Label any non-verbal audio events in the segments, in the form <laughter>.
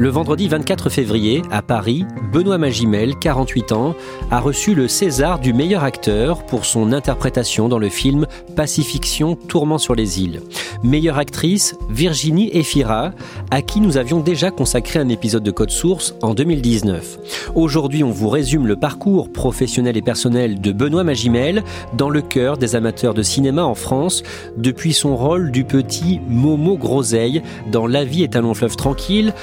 Le vendredi 24 février, à Paris, Benoît Magimel, 48 ans, a reçu le César du meilleur acteur pour son interprétation dans le film Pacifiction Tourment sur les îles. Meilleure actrice, Virginie Efira, à qui nous avions déjà consacré un épisode de Code Source en 2019. Aujourd'hui, on vous résume le parcours professionnel et personnel de Benoît Magimel dans le cœur des amateurs de cinéma en France, depuis son rôle du petit Momo Groseille dans La vie est un long fleuve tranquille.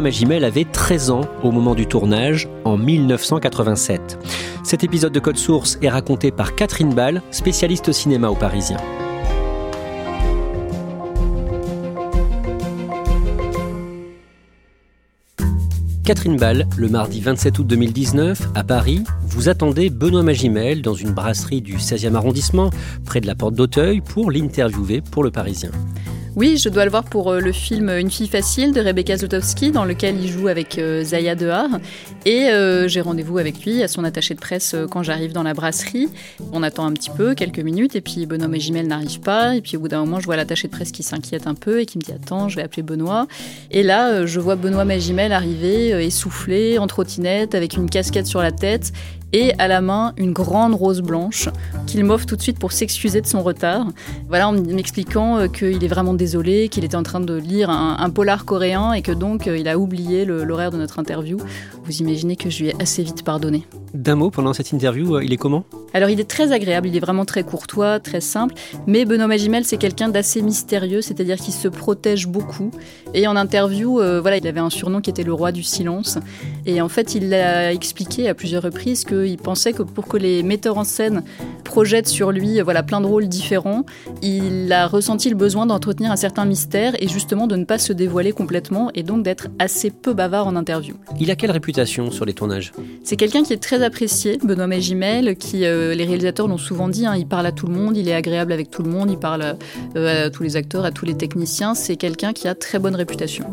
Magimel avait 13 ans au moment du tournage, en 1987. Cet épisode de Code Source est raconté par Catherine Ball, spécialiste cinéma au Parisien. Catherine Ball, le mardi 27 août 2019, à Paris, vous attendez Benoît Magimel dans une brasserie du 16e arrondissement, près de la porte d'Auteuil, pour l'interviewer pour le Parisien. Oui, je dois le voir pour euh, le film Une fille facile de Rebecca Zlotowski, dans lequel il joue avec euh, Zaya Dehar. Et euh, j'ai rendez-vous avec lui à son attaché de presse quand j'arrive dans la brasserie. On attend un petit peu, quelques minutes, et puis Benoît Magimel n'arrive pas. Et puis au bout d'un moment, je vois l'attaché de presse qui s'inquiète un peu et qui me dit Attends, je vais appeler Benoît. Et là, je vois Benoît Magimel arriver, essoufflé, en trottinette, avec une casquette sur la tête et à la main une grande rose blanche qu'il m'offre tout de suite pour s'excuser de son retard. Voilà, en m'expliquant euh, qu'il est vraiment désolé, qu'il était en train de lire un, polar coréen et que donc euh, il a oublié l'horaire de notre interview. Vous imaginez que je lui ai assez vite pardonné. D'un mot, pendant cette interview, euh, il est comment? Alors il est très agréable, il est vraiment très courtois, très simple, mais Benoît Magimel c'est quelqu'un d'assez mystérieux, c'est-à-dire qu'il se protège beaucoup. Et en interview, voilà, il avait un surnom qui était le roi du silence. Et en fait, il a expliqué à plusieurs reprises que il pensait que pour que les metteurs en scène projettent sur lui voilà, plein de rôles différents, il a ressenti le besoin d'entretenir un certain mystère et justement de ne pas se dévoiler complètement et donc d'être assez peu bavard en interview. Il a quelle réputation? C'est quelqu'un qui est très apprécié, Benoît Magimel, qui euh, les réalisateurs l'ont souvent dit, hein, il parle à tout le monde, il est agréable avec tout le monde, il parle euh, à tous les acteurs, à tous les techniciens, c'est quelqu'un qui a très bonne réputation.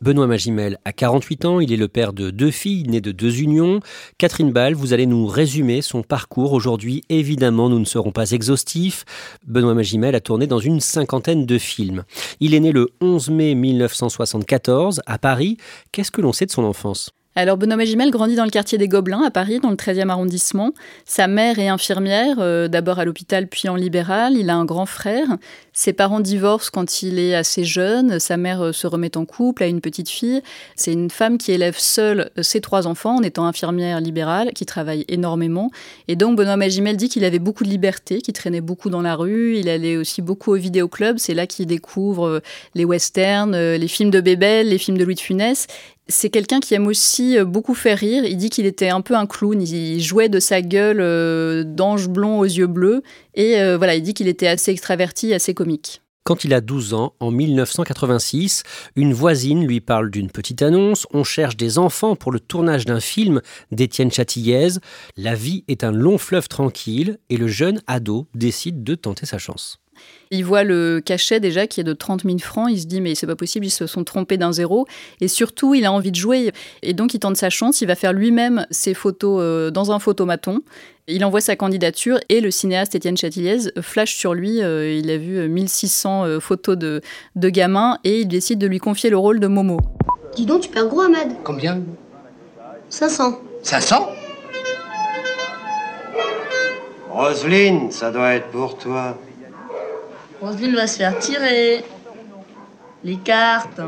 Benoît Magimel a 48 ans, il est le père de deux filles nées de deux unions. Catherine Ball, vous allez nous résumer son parcours aujourd'hui. Évidemment, nous ne serons pas exhaustifs. Benoît Magimel a tourné dans une cinquantaine de films. Il est né le 11 mai 1974 à Paris. Qu'est-ce que l'on sait de son enfance? Alors Benoît Magimel grandit dans le quartier des Gobelins à Paris, dans le 13e arrondissement. Sa mère est infirmière, euh, d'abord à l'hôpital puis en libéral. Il a un grand frère. Ses parents divorcent quand il est assez jeune. Sa mère euh, se remet en couple, a une petite fille. C'est une femme qui élève seule euh, ses trois enfants en étant infirmière libérale, qui travaille énormément. Et donc Benoît Magimel dit qu'il avait beaucoup de liberté, qu'il traînait beaucoup dans la rue. Il allait aussi beaucoup au vidéoclub. C'est là qu'il découvre les westerns, les films de Bébel, les films de Louis de Funès c'est quelqu'un qui aime aussi euh, beaucoup faire rire. Il dit qu'il était un peu un clown. Il jouait de sa gueule euh, d'ange blond aux yeux bleus. Et euh, voilà, il dit qu'il était assez extraverti, assez comique. Quand il a 12 ans, en 1986, une voisine lui parle d'une petite annonce. On cherche des enfants pour le tournage d'un film d'Étienne Chatillez. La vie est un long fleuve tranquille et le jeune ado décide de tenter sa chance. Il voit le cachet déjà qui est de 30 000 francs. Il se dit mais c'est pas possible, ils se sont trompés d'un zéro. Et surtout, il a envie de jouer. Et donc, il tente sa chance. Il va faire lui-même ses photos euh, dans un photomaton. Il envoie sa candidature et le cinéaste Étienne Chatiliez flash sur lui. Euh, il a vu 1600 euh, photos de, de gamins et il décide de lui confier le rôle de Momo. Dis donc, tu perds gros, Ahmed. Combien? 500. 500 Roselyne, ça doit être pour toi. Roselyne va se faire tirer. Les cartes.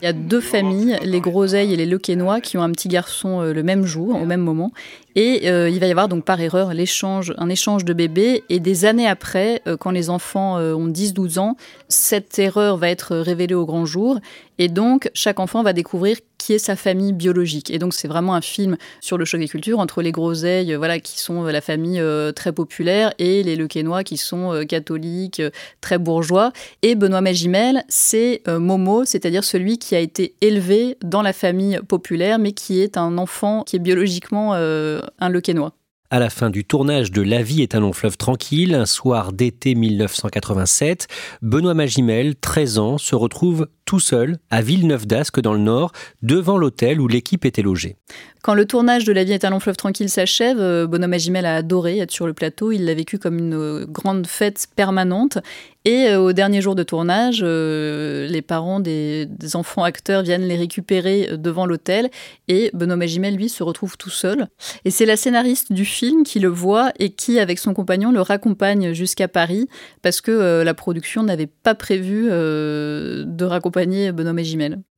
Il y a deux familles, les Groseilles et les Lequenois, qui ont un petit garçon euh, le même jour, au même moment. Et euh, il va y avoir donc par erreur un échange de bébés. Et des années après, euh, quand les enfants ont 10-12 ans, cette erreur va être révélée au grand jour. Et donc, chaque enfant va découvrir qui est sa famille biologique. Et donc, c'est vraiment un film sur le choc des cultures entre les Groseilles, voilà, qui sont la famille très populaire, et les Lequenois, qui sont catholiques, très bourgeois. Et Benoît Magimel, c'est Momo, c'est-à-dire celui qui a été élevé dans la famille populaire, mais qui est un enfant qui est biologiquement euh, un Lequenois. À la fin du tournage de La vie est un long fleuve tranquille, un soir d'été 1987, Benoît Magimel, 13 ans, se retrouve tout seul à Villeneuve d'Ascq dans le Nord, devant l'hôtel où l'équipe était logée. Quand le tournage de La vie est un long fleuve tranquille s'achève, euh, Benoît Magimel a adoré être sur le plateau. Il l'a vécu comme une euh, grande fête permanente. Et au dernier jour de tournage, les parents des, enfants acteurs viennent les récupérer devant l'hôtel. Et Benoît Magimel, lui, se retrouve tout seul. Et c'est la scénariste du film qui le voit et qui, avec son compagnon, le raccompagne jusqu'à Paris parce que euh, la production n'avait pas prévu euh, de raccompagner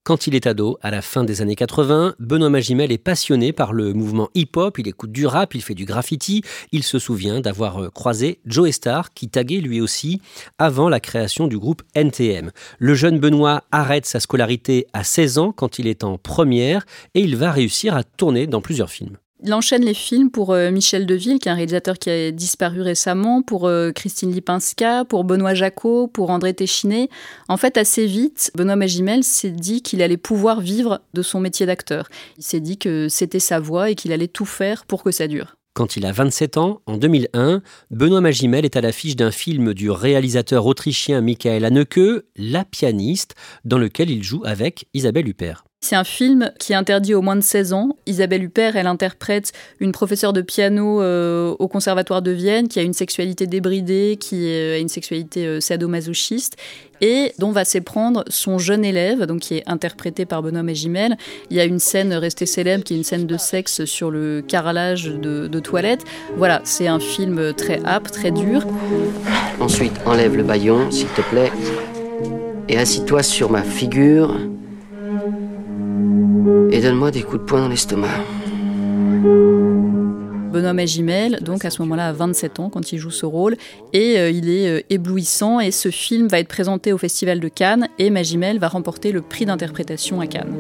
Quand il est ado, à la fin des années 80, Benoît Magimel est passionné par le mouvement hip-hop, il écoute du rap, il fait du graffiti. Il se souvient d'avoir euh, croisé Joe Star, qui taguait lui aussi avant la création du groupe NTM. Le jeune Benoît arrête sa scolarité à 16 ans quand il est en première et il va réussir à tourner dans plusieurs films. Il enchaîne les films pour euh, Michel Deville, qui est un réalisateur qui a disparu récemment, pour euh, Christine Lipinska, pour Benoît Jacot, pour André Téchiné. En fait, assez vite, Benoît Magimel s'est dit qu'il allait pouvoir vivre de son métier d'acteur. Il s'est dit que c'était sa voie et qu'il allait tout faire pour que ça dure. Quand il a 27 ans, en 2001, Benoît Magimel est à l'affiche d'un film du réalisateur autrichien Michael Haneke, La pianiste, dans lequel il joue avec Isabelle Huppert. C'est un film qui est interdit aux moins de 16 ans. Isabelle Huppert, elle interprète une professeure de piano euh, au Conservatoire de Vienne qui a une sexualité débridée, qui a une sexualité euh, sadomasochiste et dont va s'éprendre son jeune élève, donc qui est interprété par Benoît Magimel. Il y a une scène restée célèbre qui est une scène de sexe sur le carrelage de, toilettes. Voilà, c'est un film très âpre, très dur. Ensuite, enlève le baillon, s'il te plaît, et assis-toi sur ma figure et donne-moi des coups de poing dans l'estomac. Benoît Magimel, donc à ce moment-là, a 27 ans quand il joue ce rôle, et euh, il est euh, éblouissant. Et ce film va être présenté au Festival de Cannes, et Magimel va remporter le prix d'interprétation à Cannes.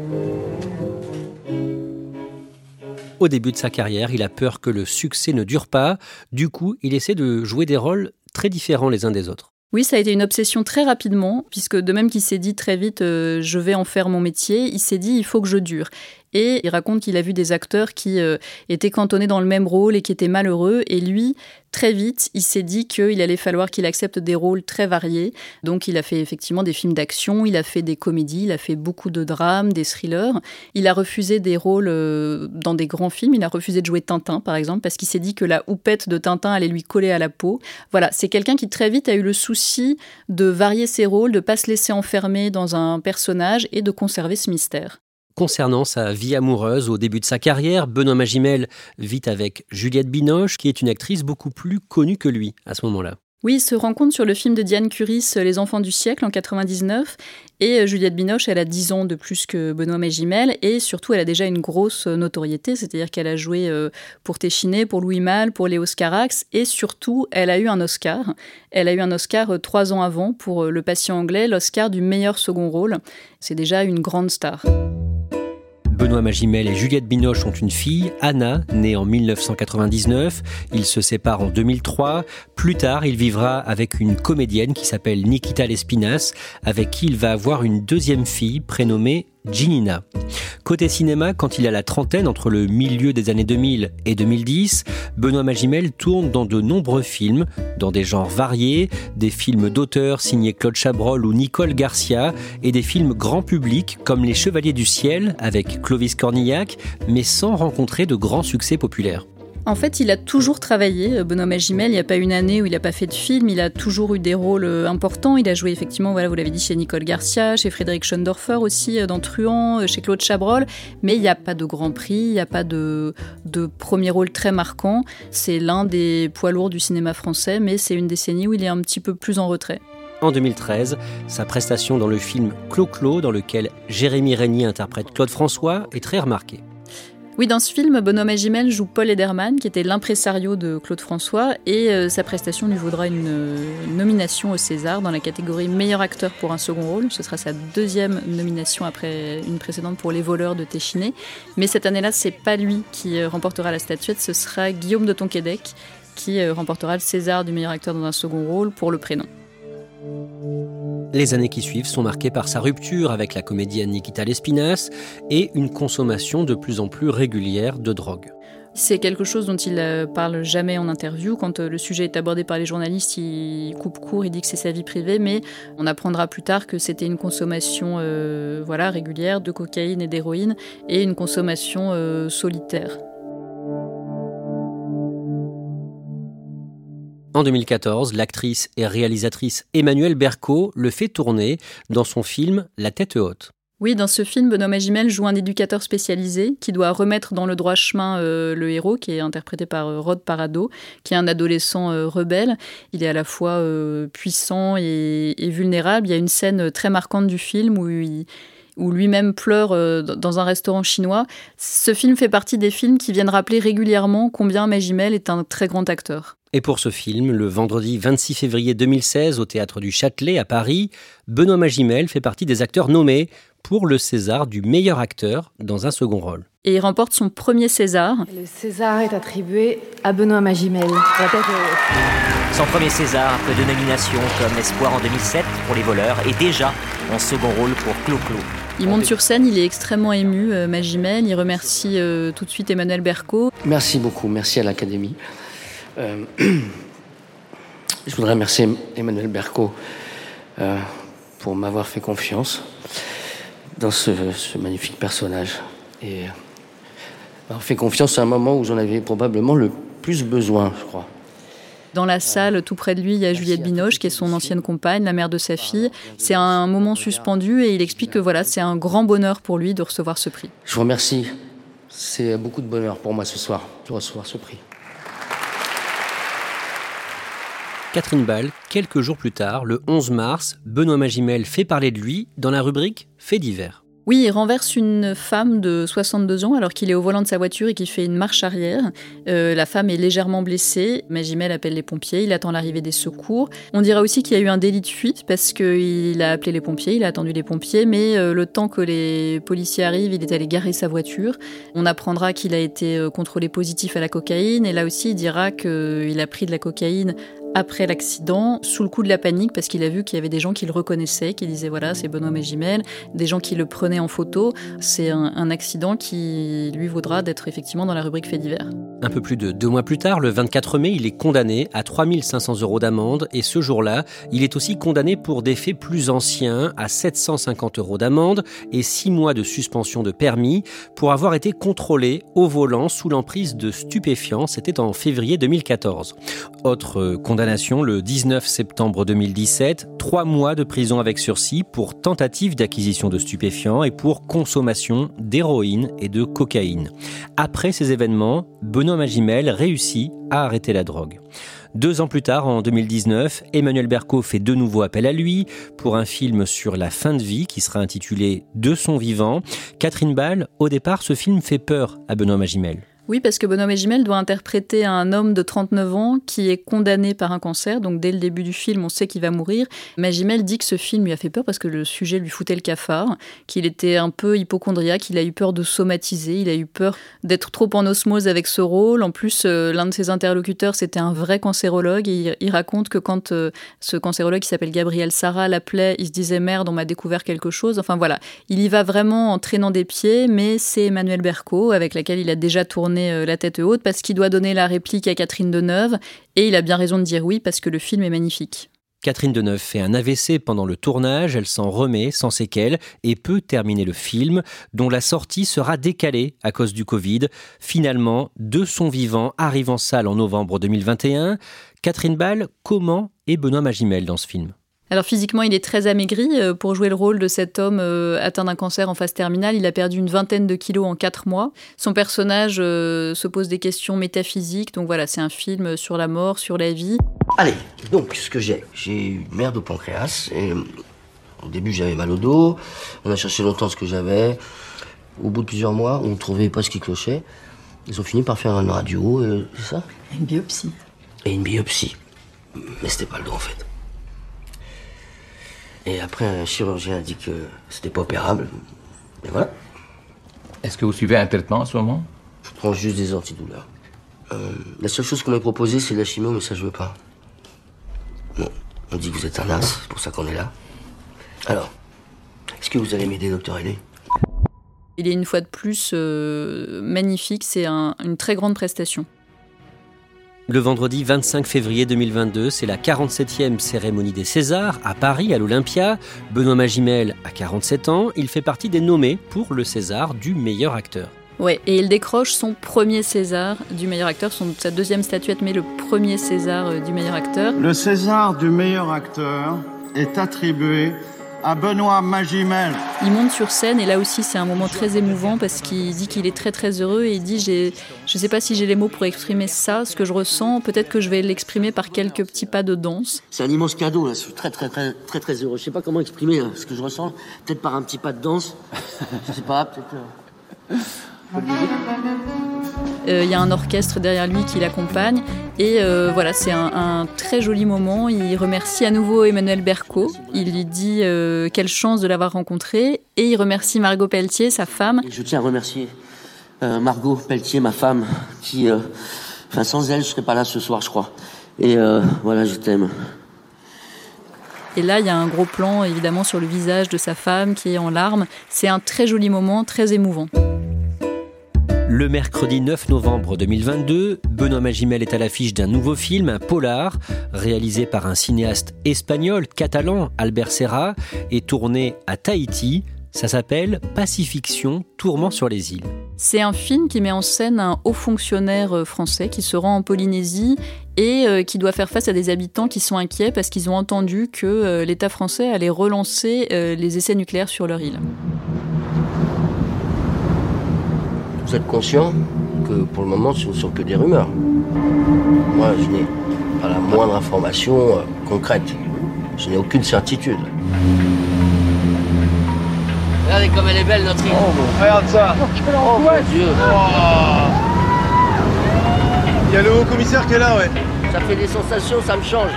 Au début de sa carrière, il a peur que le succès ne dure pas. Du coup, il essaie de jouer des rôles très différents les uns des autres. Oui, ça a été une obsession très rapidement, puisque de même qu'il s'est dit très vite euh, je vais en faire mon métier, il s'est dit il faut que je dure. Et il raconte qu'il a vu des acteurs qui euh, étaient cantonnés dans le même rôle et qui étaient malheureux. Et lui, très vite, il s'est dit qu'il allait falloir qu'il accepte des rôles très variés. Donc il a fait effectivement des films d'action, il a fait des comédies, il a fait beaucoup de drames, des thrillers. Il a refusé des rôles euh, dans des grands films. Il a refusé de jouer Tintin, par exemple, parce qu'il s'est dit que la houppette de Tintin allait lui coller à la peau. Voilà, c'est quelqu'un qui très vite a eu le souci de varier ses rôles, de pas se laisser enfermer dans un personnage et de conserver ce mystère. Concernant sa vie amoureuse au début de sa carrière, Benoît Magimel vit avec Juliette Binoche, qui est une actrice beaucoup plus connue que lui à ce moment-là. Oui, il se rencontre sur le film de Diane Curis, Les enfants du siècle, en 99. Et euh, Juliette Binoche, elle a 10 ans de plus que Benoît Magimel. Et surtout, elle a déjà une grosse notoriété, c'est-à-dire qu'elle a joué euh, pour Téchiné, pour Louis Malle, pour Léo Scarax. Et surtout, elle a eu un Oscar. Elle a eu un Oscar euh, trois ans avant pour Le patient anglais, l'Oscar du meilleur second rôle. C'est déjà une grande star. Benoît Magimel et Juliette Binoche ont une fille, Anna, née en 1999. Ils se séparent en 2003. Plus tard, il vivra avec une comédienne qui s'appelle Nikita Lespinas, avec qui il va avoir une deuxième fille prénommée Ginina. Côté cinéma, quand il a la trentaine, entre le milieu des années 2000 et 2010, Benoît Magimel tourne dans de nombreux films, dans des genres variés, des films d'auteurs signés Claude Chabrol ou Nicole Garcia, et des films grand public comme Les Chevaliers du Ciel avec Clovis Cornillac, mais sans rencontrer de grands succès populaires. En fait, il a toujours travaillé, euh, Benoît Magimel. Il n'y a pas une année où il n'a pas fait de film. Il a toujours eu des rôles euh, importants. Il a joué effectivement, voilà, vous l'avez dit, chez Nicole Garcia, chez Frédéric Schoendorfer aussi, euh, dans Truand, chez Claude Chabrol. Mais il n'y a pas de grand prix, il n'y a pas de, de premier rôle très marquant. C'est l'un des poids lourds du cinéma français, mais c'est une décennie où il est un petit peu plus en retrait. En 2013, sa prestation dans le film Clo-Clo, dans lequel Jérémy Régnier interprète Claude François, est très remarquée. Oui, dans ce film, Benoît Magimel joue Paul Ederman, qui était l'impresario de Claude François, et euh, sa prestation lui vaudra une euh, nomination au César dans la catégorie meilleur acteur pour un second rôle. Ce sera sa deuxième nomination après une précédente pour Les voleurs de Téchiné. Mais cette année-là, c'est pas lui qui euh, remportera la statuette, ce sera Guillaume de Tonquédec qui remportera le César du meilleur acteur dans un second rôle pour le prénom. Les années qui suivent sont marquées par sa rupture avec la comédienne Nikita Lespinas et une consommation de plus en plus régulière de drogue. C'est quelque chose dont il euh, parle jamais en interview. Quand euh, le sujet est abordé par les journalistes, il coupe court, il dit que c'est sa vie privée, mais on apprendra plus tard que c'était une consommation euh, voilà, régulière de cocaïne et d'héroïne et une consommation solitaire. En 2014, l'actrice et réalisatrice Emmanuelle Berco le fait tourner dans son film La tête haute. Oui, dans ce film, Benoît Magimel joue un éducateur spécialisé qui doit remettre dans le droit chemin euh, le héros, qui est interprété par euh, Rod Parado, qui est un adolescent euh, rebelle. Il est à la fois puissant et, et, vulnérable. Il y a une scène très marquante du film où il où lui-même pleure euh, dans un restaurant chinois. Ce film fait partie des films qui viennent rappeler régulièrement combien Magimel est un très grand acteur. Et pour ce film, le vendredi 26 février 2016 au théâtre du Châtelet à Paris, Benoît Magimel fait partie des acteurs nommés pour le César du meilleur acteur dans un second rôle. Et il remporte son premier César. Le César est attribué à Benoît Magimel. Son premier César, peu de nominations comme Espoir en 2007 pour Les Voleurs et déjà en second rôle pour Clo-Clo. Il monte sur scène, il est extrêmement ému, euh, Magimel. Il remercie euh, tout de suite Emmanuel Berco. Merci beaucoup, merci à l'Académie. Euh, <clears throat> je voudrais remercier Emmanuel Berco pour m'avoir fait confiance dans ce, magnifique personnage. Et m'avoir fait confiance à un moment où j'en avais probablement le plus besoin, je crois. Dans la salle, tout près de lui, il y a Juliette Binoche, qui est son ancienne compagne, la mère de sa fille. C'est un moment suspendu et il explique que voilà, c'est un grand bonheur pour lui de recevoir ce prix. Je vous remercie. C'est beaucoup de bonheur pour moi ce soir de recevoir ce prix. Catherine Ball, quelques jours plus tard, le 11 mars, Benoît Magimel fait parler de lui dans la rubrique Faits divers. Oui, il renverse une femme de 62 ans alors qu'il est au volant de sa voiture et qu'il fait une marche arrière. Euh, la femme est légèrement blessée. Magimel appelle les pompiers, il attend l'arrivée des secours. On dira aussi qu'il y a eu un délit de fuite parce qu'il a appelé les pompiers, il a attendu les pompiers, mais euh, le temps que les policiers arrivent, il est allé garer sa voiture. On apprendra qu'il a été euh, contrôlé positif à la cocaïne et là aussi il dira qu'il a pris de la cocaïne après l'accident, sous le coup de la panique, parce qu'il a vu qu'il y avait des gens qui le reconnaissaient, qui disaient voilà, c'est Benoît Magimel, des gens qui le prenaient en photo. C'est un, accident qui lui vaudra d'être effectivement dans la rubrique fait divers. Un peu plus de deux mois plus tard, le 24 mai, il est condamné à 3500 euros d'amende et ce jour-là, il est aussi condamné pour des faits plus anciens à 750 euros d'amende et six mois de suspension de permis pour avoir été contrôlé au volant sous l'emprise de stupéfiants. C'était en février 2014. Autre condamnation le 19 septembre 2017, trois mois de prison avec sursis pour tentative d'acquisition de stupéfiants et pour consommation d'héroïne et de cocaïne. Après ces événements, Benoît Magimel réussit à arrêter la drogue. Deux ans plus tard, en 2019, Emmanuel Berco fait de nouveau appel à lui pour un film sur la fin de vie qui sera intitulé De son vivant. Catherine Ball, au départ, ce film fait peur à Benoît Magimel. Oui, parce que Benoît Magimel doit interpréter un homme de 39 ans qui est condamné par un cancer. Donc dès le début du film, on sait qu'il va mourir. Magimel dit que ce film lui a fait peur parce que le sujet lui foutait le cafard, qu'il était un peu hypochondriaque, qu'il a eu peur de somatiser, il a eu peur d'être trop en osmose avec ce rôle. En plus, euh, l'un de ses interlocuteurs, c'était un vrai cancérologue. Et il, raconte que quand euh, ce cancérologue qui s'appelle Gabriel Sarah l'appelait, il se disait merde, on m'a découvert quelque chose. Enfin voilà, il y va vraiment en traînant des pieds, mais c'est Emmanuel Berco avec laquelle il a déjà tourné euh, la tête haute parce qu'il doit donner la réplique à Catherine Deneuve et il a bien raison de dire oui parce que le film est magnifique. Catherine Deneuve fait un AVC pendant le tournage, elle s'en remet sans séquelles et peut terminer le film, dont la sortie sera décalée à cause du Covid. Finalement, De son vivant arrive en salle en novembre 2021. Catherine Ball, comment est Benoît Magimel dans ce film? Alors physiquement, il est très amaigri. Euh, pour jouer le rôle de cet homme euh, atteint d'un cancer en phase terminale, il a perdu une vingtaine de kilos en quatre mois. Son personnage euh, se pose des questions métaphysiques. Donc voilà, c'est un film sur la mort, sur la vie. Allez, donc ce que j'ai, j'ai une merde au pancréas. Et au début, j'avais mal au dos. On a cherché longtemps ce que j'avais. Au bout de plusieurs mois, on ne trouvait pas ce qui clochait. Ils ont fini par faire une radio, c'est ça? Une biopsie. Et une biopsie. Mais c'était pas le dos en fait. Et après, un chirurgien a dit que c'était pas opérable. Et voilà. Est-ce que vous suivez un traitement en ce moment? Je prends juste des antidouleurs. Euh, la seule chose qu'on m'a proposée, c'est la chimio, mais ça, je veux pas. Bon, on dit que vous êtes un as, c'est pour ça qu'on est là. Alors, est-ce que vous allez m'aider, docteur Ailey? Il est une fois de plus euh, magnifique, c'est une très grande prestation. Le vendredi 25 février 2022, c'est la 47e cérémonie des Césars à Paris, à l'Olympia. Benoît Magimel a 47 ans. Il fait partie des nommés pour le César du meilleur acteur. Ouais, et il décroche son premier César du meilleur acteur, son, sa deuxième statuette, mais le premier César euh, du meilleur acteur. Le César du meilleur acteur est attribué à Benoît Magimel. Il monte sur scène et là aussi c'est un moment très émouvant parce qu'il dit qu'il est très très heureux et il dit j'ai, je ne sais pas si j'ai les mots pour exprimer ça, ce que je ressens, peut-être que je vais l'exprimer par quelques petits pas de danse. C'est un immense cadeau là, je suis très très très très très heureux. Je sais pas comment exprimer ce que je ressens, peut-être par un petit pas de danse, je sais pas, peut-être. Euh, il y a un orchestre derrière lui qui l'accompagne. Et euh, voilà, c'est un, très joli moment. Il remercie à nouveau Emmanuel Berco. Il lui dit euh, quelle chance de l'avoir rencontré. Et il remercie Margot Pelletier, sa femme. je tiens à remercier Margot Pelletier, ma femme, qui. Enfin, sans elle, je serais pas là ce soir, je crois. Et voilà, je t'aime. Et là, il y a un gros plan, évidemment, sur le visage de sa femme qui est en larmes. C'est un très joli moment, très émouvant. Le mercredi 9 novembre 2022, Benoît Magimel est à l'affiche d'un nouveau film, un polar, réalisé par un cinéaste espagnol, catalan, Albert Serra, et tourné à Tahiti. Ça s'appelle Pacifiction, tourment sur les îles. C'est un film qui met en scène un haut fonctionnaire euh, français qui se rend en Polynésie et euh, qui doit faire face à des habitants qui sont inquiets parce qu'ils ont entendu que euh, l'État français allait relancer les essais nucléaires sur leur île. Vous êtes conscient que pour le moment, ce ne sont que des rumeurs. Moi, je n'ai pas la moindre information euh, concrète. Je n'ai aucune certitude. Regardez comme elle est belle, notre île. Oh, regarde ça. Oh, mon Dieu. Oh. Il y a le haut commissaire qui est là, ouais. Ça fait des sensations, ça me change.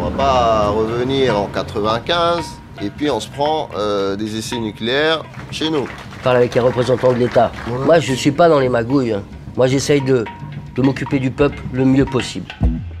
On va pas revenir en 95 et puis on se prend euh, des essais nucléaires chez nous parle avec les représentants de l'État. Moi, je ne suis pas dans les magouilles. Hein. Moi, j'essaye de, de m'occuper du peuple le mieux possible.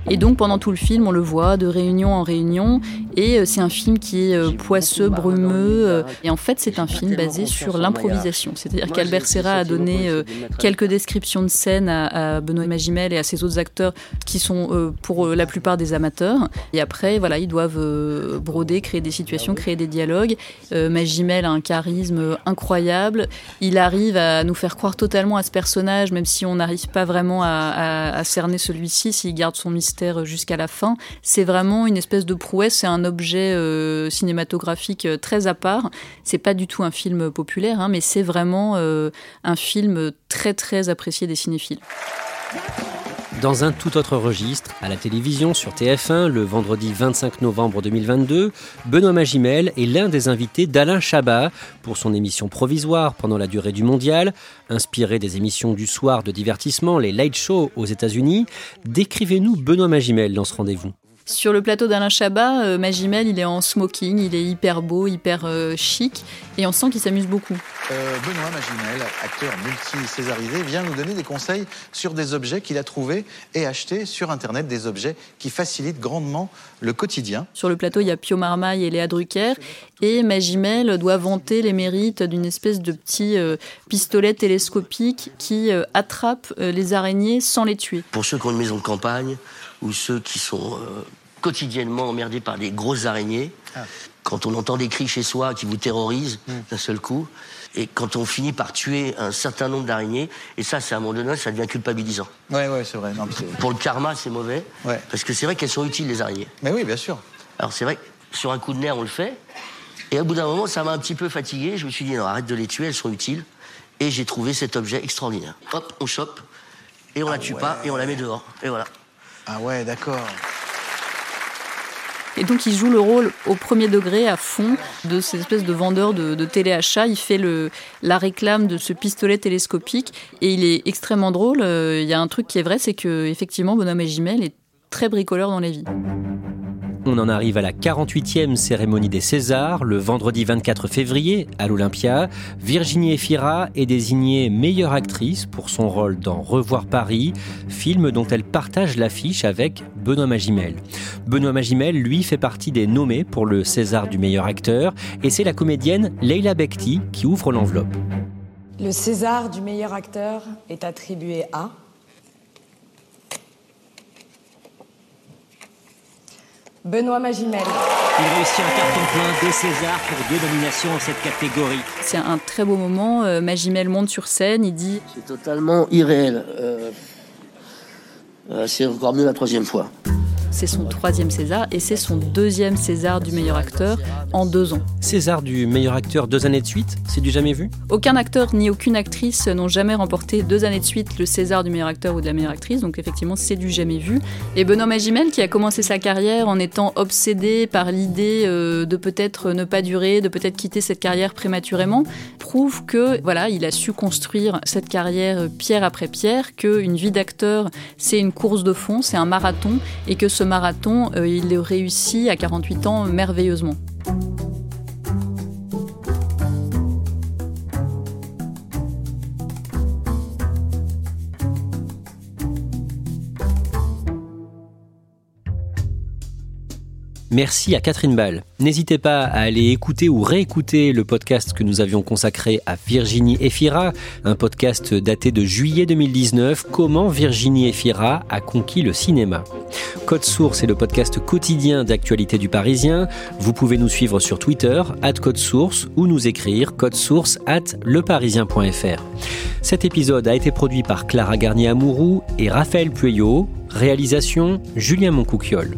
Et donc pendant tout le film, on le voit de réunion en réunion. Et euh, c'est un film qui est euh, poisseux, brumeux. Euh, et en fait, c'est un film basé sur l'improvisation. C'est-à-dire qu'Albert Serra a donné quelques descriptions de scènes à, Benoît Magimel et à ses autres acteurs qui sont pour la plupart des amateurs. Et après, voilà, ils doivent broder, créer des situations, créer des dialogues. Magimel a un charisme incroyable. Il arrive à nous faire croire totalement à ce personnage, même si on n'arrive pas vraiment à, à cerner celui-ci, s'il garde son mystère jusqu'à la fin. C'est vraiment une espèce de prouesse, c'est un objet euh, cinématographique euh, très à part. C'est pas du tout un film populaire, hein, mais c'est vraiment euh, un film très très apprécié des cinéphiles. Dans un tout autre registre, à la télévision sur TF1, le vendredi 25 novembre 2022, Benoît Magimel est l'un des invités d'Alain Chabat pour son émission provisoire pendant la durée du mondial, inspirée des émissions du soir de divertissement, les late shows aux États-Unis. Décrivez-nous Benoît Magimel dans ce rendez-vous. Sur le plateau d'Alain Chabat, euh, Magimel, il est en smoking, il est hyper beau, hyper euh, chic, et on sent qu'il s'amuse beaucoup. Euh, Benoît Magimel, acteur multi-césarisé, vient nous donner des conseils sur des objets qu'il a trouvés et achetés sur Internet, des objets qui facilitent grandement le quotidien. Sur le plateau, il y a Pio Marmaille et Léa Drucker, et Magimel doit vanter les mérites d'une espèce de petit pistolet télescopique qui attrape les araignées sans les tuer. Pour ceux qui ont une maison de campagne, ou ceux qui sont quotidiennement emmerdé par des grosses araignées. Ah. Quand on entend des cris chez soi qui vous terrorisent hmm. d'un seul coup, et quand on finit par tuer un certain nombre d'araignées, et ça, c'est à un moment donné, ça devient culpabilisant. Ouais, ouais, c'est vrai. Pour le karma, c'est mauvais. Parce que c'est vrai qu'elles sont utiles, les araignées. Mais oui, bien sûr. Alors c'est vrai, sur un coup de nerf, on le fait. Et au bout d'un moment, ça m'a un petit peu fatigué. Je me suis dit, non, arrête de les tuer, elles sont utiles. Et j'ai trouvé cet objet extraordinaire. Hop, on chope, et on la ah tue pas, et on la met dehors. Et voilà. Ah ouais, d'accord. Et donc il joue le rôle au premier degré à fond de cette espèce de vendeur de, téléachat. Il fait la réclame de ce pistolet télescopique et il est extrêmement drôle. Euh, il y a un truc qui est vrai, c'est que effectivement Bonhomme et Gimel est très bricoleur dans la vie. On en arrive à la 48e cérémonie des Césars, le vendredi 24 février, à l'Olympia. Virginie Efira est désignée meilleure actrice pour son rôle dans Revoir Paris, film dont elle partage l'affiche avec Benoît Magimel. Benoît Magimel, lui, fait partie des nommés pour le César du meilleur acteur, et c'est la comédienne Leila Bekti qui ouvre l'enveloppe. Le César du meilleur acteur est attribué à Benoît Magimel. Il réussit un carton plein, deux Césars pour deux nominations dans cette catégorie. C'est un très beau moment. Euh, Magimel monte sur scène, il dit C'est totalement irréel. Euh, euh, c'est encore mieux la troisième fois. C'est son troisième César et c'est son deuxième César du meilleur acteur en deux ans. César du meilleur acteur deux années de suite, c'est du jamais vu? Aucun acteur ni aucune actrice n'ont jamais remporté deux années de suite le César du meilleur acteur ou de la meilleure actrice, donc effectivement c'est du jamais vu. Et Benoît Magimel, qui a commencé sa carrière en étant obsédé par l'idée euh, de peut-être ne pas durer, de peut-être quitter cette carrière prématurément, prouve que voilà, il a su construire cette carrière pierre après pierre, qu'une vie d'acteur c'est une course de fond, c'est un marathon, et que ce marathon, euh, il le réussit à 48 ans merveilleusement. Merci à Catherine Ball. N'hésitez pas à aller écouter ou réécouter le podcast que nous avions consacré à Virginie Efira, un podcast daté de juillet 2019, Comment Virginie Efira a conquis le cinéma. Code Source est le podcast quotidien d'actualité du Parisien. Vous pouvez nous suivre sur Twitter, at Code Source, ou nous écrire code source at leparisien.fr. Cet épisode a été produit par Clara Garnier-Amouroux et Raphaël Pueyo. Réalisation Julien Moncouquiole.